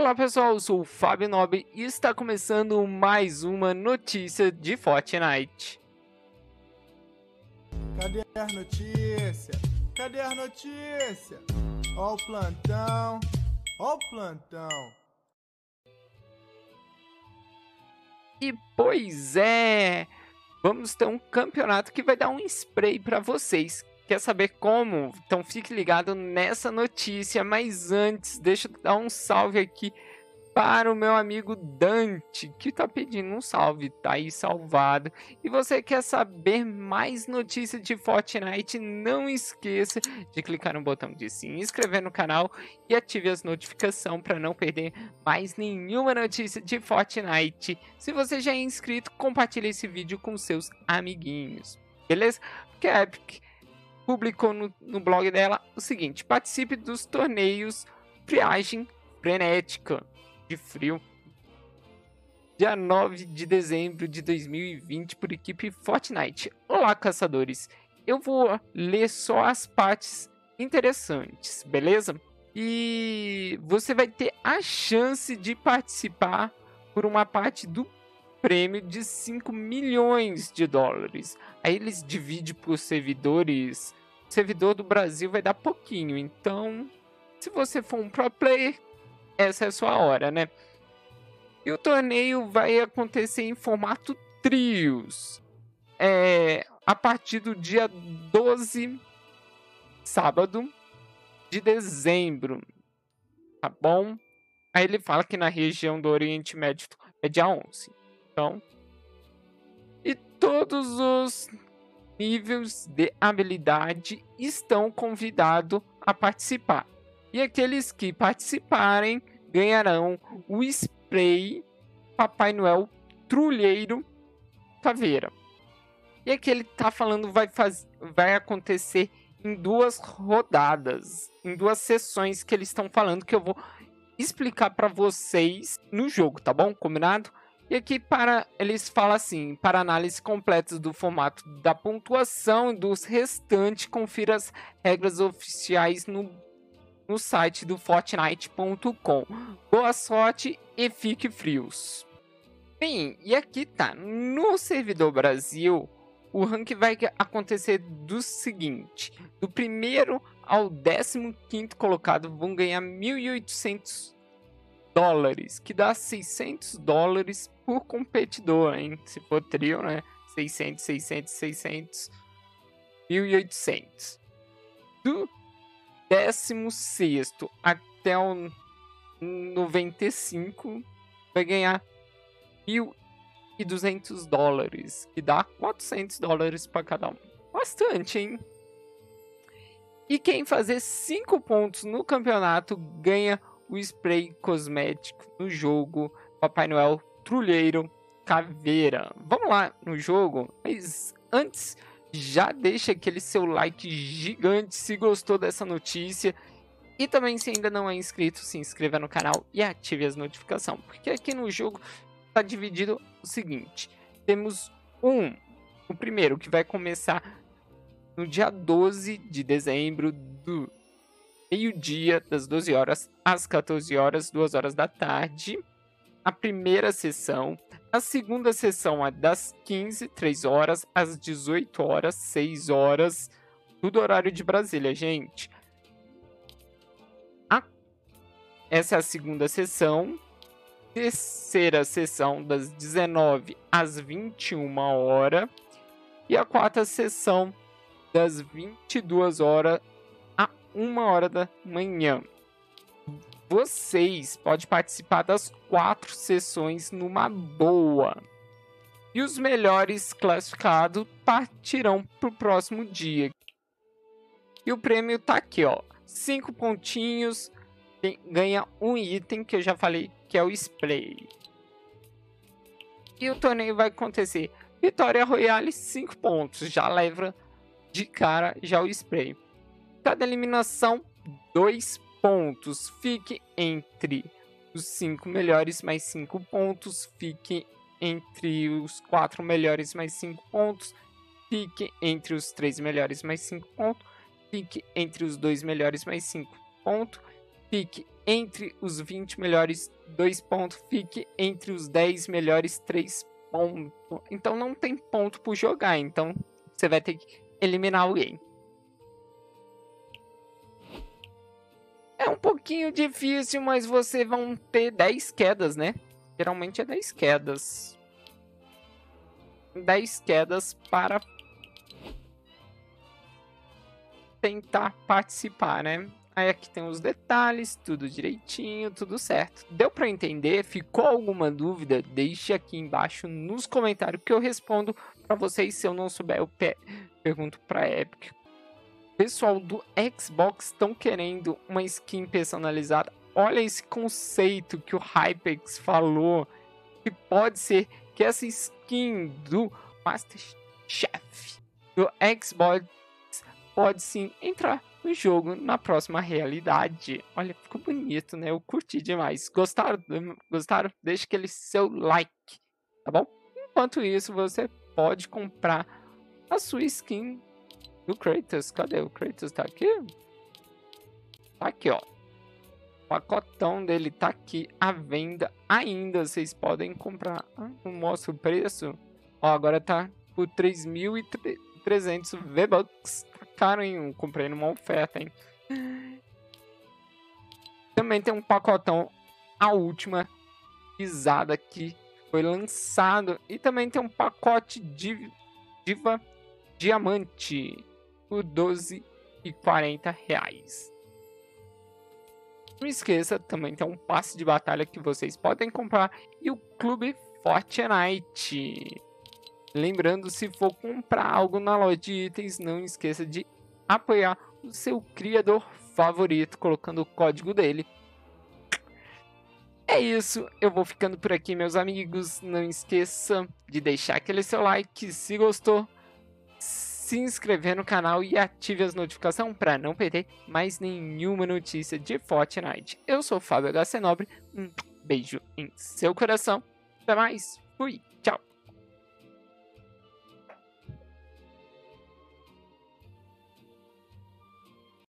Olá pessoal, eu sou o Fábio Nobre e está começando mais uma notícia de Fortnite. Cadê as notícias? Cadê as notícias? Ó o plantão, ó o plantão. E pois é, vamos ter um campeonato que vai dar um spray para vocês. Quer saber como? Então fique ligado nessa notícia. Mas antes, deixa eu dar um salve aqui para o meu amigo Dante, que tá pedindo um salve, tá aí salvado. E você quer saber mais notícias de Fortnite? Não esqueça de clicar no botão de se inscrever no canal e ative as notificações para não perder mais nenhuma notícia de Fortnite. Se você já é inscrito, compartilhe esse vídeo com seus amiguinhos, beleza? Porque Epic publicou no, no blog dela o seguinte: participe dos torneios Triagem Frenética de Frio, dia 9 de dezembro de 2020, por equipe Fortnite. Olá, caçadores! Eu vou ler só as partes interessantes, beleza? E você vai ter a chance de participar por uma parte do prêmio de 5 milhões de dólares. Aí eles dividem por servidores servidor do Brasil vai dar pouquinho. Então, se você for um pro player, essa é a sua hora, né? E o torneio vai acontecer em formato trios. É, a partir do dia 12, sábado de dezembro. Tá bom? Aí ele fala que na região do Oriente Médio é dia 11. Então. E todos os níveis de habilidade estão convidados a participar. E aqueles que participarem ganharão o spray Papai Noel Trulheiro Caveira. E aquele que tá falando vai, faz... vai acontecer em duas rodadas, em duas sessões que eles estão falando que eu vou explicar para vocês no jogo, tá bom? Combinado? E aqui para eles falam assim, para análise completa do formato da pontuação dos restantes, confira as regras oficiais no, no site do Fortnite.com. Boa sorte e fique frios. Bem, e aqui tá, no servidor Brasil, o rank vai acontecer do seguinte, do primeiro ao 15 quinto colocado vão ganhar 1.800 dólares, que dá 600 dólares por competidor, hein? Se for trio, né? 600, 600, 600, 1.800. Do 16 até o 95 vai ganhar 1.200 dólares, que dá 400 dólares para cada um. Bastante, hein? E quem fazer 5 pontos no campeonato ganha o spray cosmético no jogo Papai Noel Trulheiro Caveira. Vamos lá no jogo, mas antes já deixa aquele seu like gigante se gostou dessa notícia. E também se ainda não é inscrito, se inscreva no canal e ative as notificações. Porque aqui no jogo está dividido o seguinte. Temos um, o primeiro que vai começar no dia 12 de dezembro do meio-dia, das 12 horas às 14 horas, 2 horas da tarde. A primeira sessão. A segunda sessão é das 15, 3 horas, às 18 horas, 6 horas. Tudo horário de Brasília, gente. A... Essa é a segunda sessão. Terceira sessão, das 19 às 21 horas. E a quarta sessão, das 22 horas uma hora da manhã. Vocês podem participar das quatro sessões numa boa. E os melhores classificados partirão para o próximo dia. E o prêmio tá aqui, ó. Cinco pontinhos. Tem, ganha um item que eu já falei que é o spray. E o torneio vai acontecer. Vitória Royale, 5 pontos. Já leva de cara já o spray. Cada eliminação, dois pontos. Fique entre os cinco melhores mais cinco pontos. Fique entre os quatro melhores mais cinco pontos. Fique entre os três melhores mais cinco pontos. Fique entre os dois melhores mais cinco pontos. fique entre os 20 melhores 2 pontos, fique entre os 10 melhores 3 pontos. Então não tem ponto por jogar, então você vai ter que eliminar alguém. É um pouquinho difícil, mas você vão ter 10 quedas, né? Geralmente é 10 quedas. 10 quedas para tentar participar, né? Aí aqui tem os detalhes, tudo direitinho, tudo certo. Deu para entender? Ficou alguma dúvida? Deixe aqui embaixo nos comentários que eu respondo para vocês. Se eu não souber, eu pe pergunto para Epic. Pessoal do Xbox estão querendo uma skin personalizada. Olha esse conceito que o Hypex falou, que pode ser que essa skin do Masterchef do Xbox pode sim entrar no jogo na próxima realidade. Olha, ficou bonito, né? Eu curti demais. Gostaram? Gostaram? Deixa aquele seu like, tá bom? Enquanto isso, você pode comprar a sua skin do Kratos. Cadê o Kratos? Tá aqui? Tá aqui, ó. O pacotão dele tá aqui à venda ainda. Vocês podem comprar. Ah, não mostra o preço. Ó, agora tá por 3.300 V-Bucks caro, hein? Comprei numa oferta, hein? Também tem um pacotão, a última pisada que foi lançado. E também tem um pacote de Diva Diamante por 12 e 40 reais. Não esqueça, também tem um passe de batalha que vocês podem comprar e o Clube Fortnite. Lembrando, se for comprar algo na loja de itens, não esqueça de apoiar o seu criador favorito, colocando o código dele. É isso, eu vou ficando por aqui, meus amigos. Não esqueça de deixar aquele seu like se gostou, se inscrever no canal e ative as notificações para não perder mais nenhuma notícia de Fortnite. Eu sou o Fábio HC Nobre, um beijo em seu coração. Até mais, fui.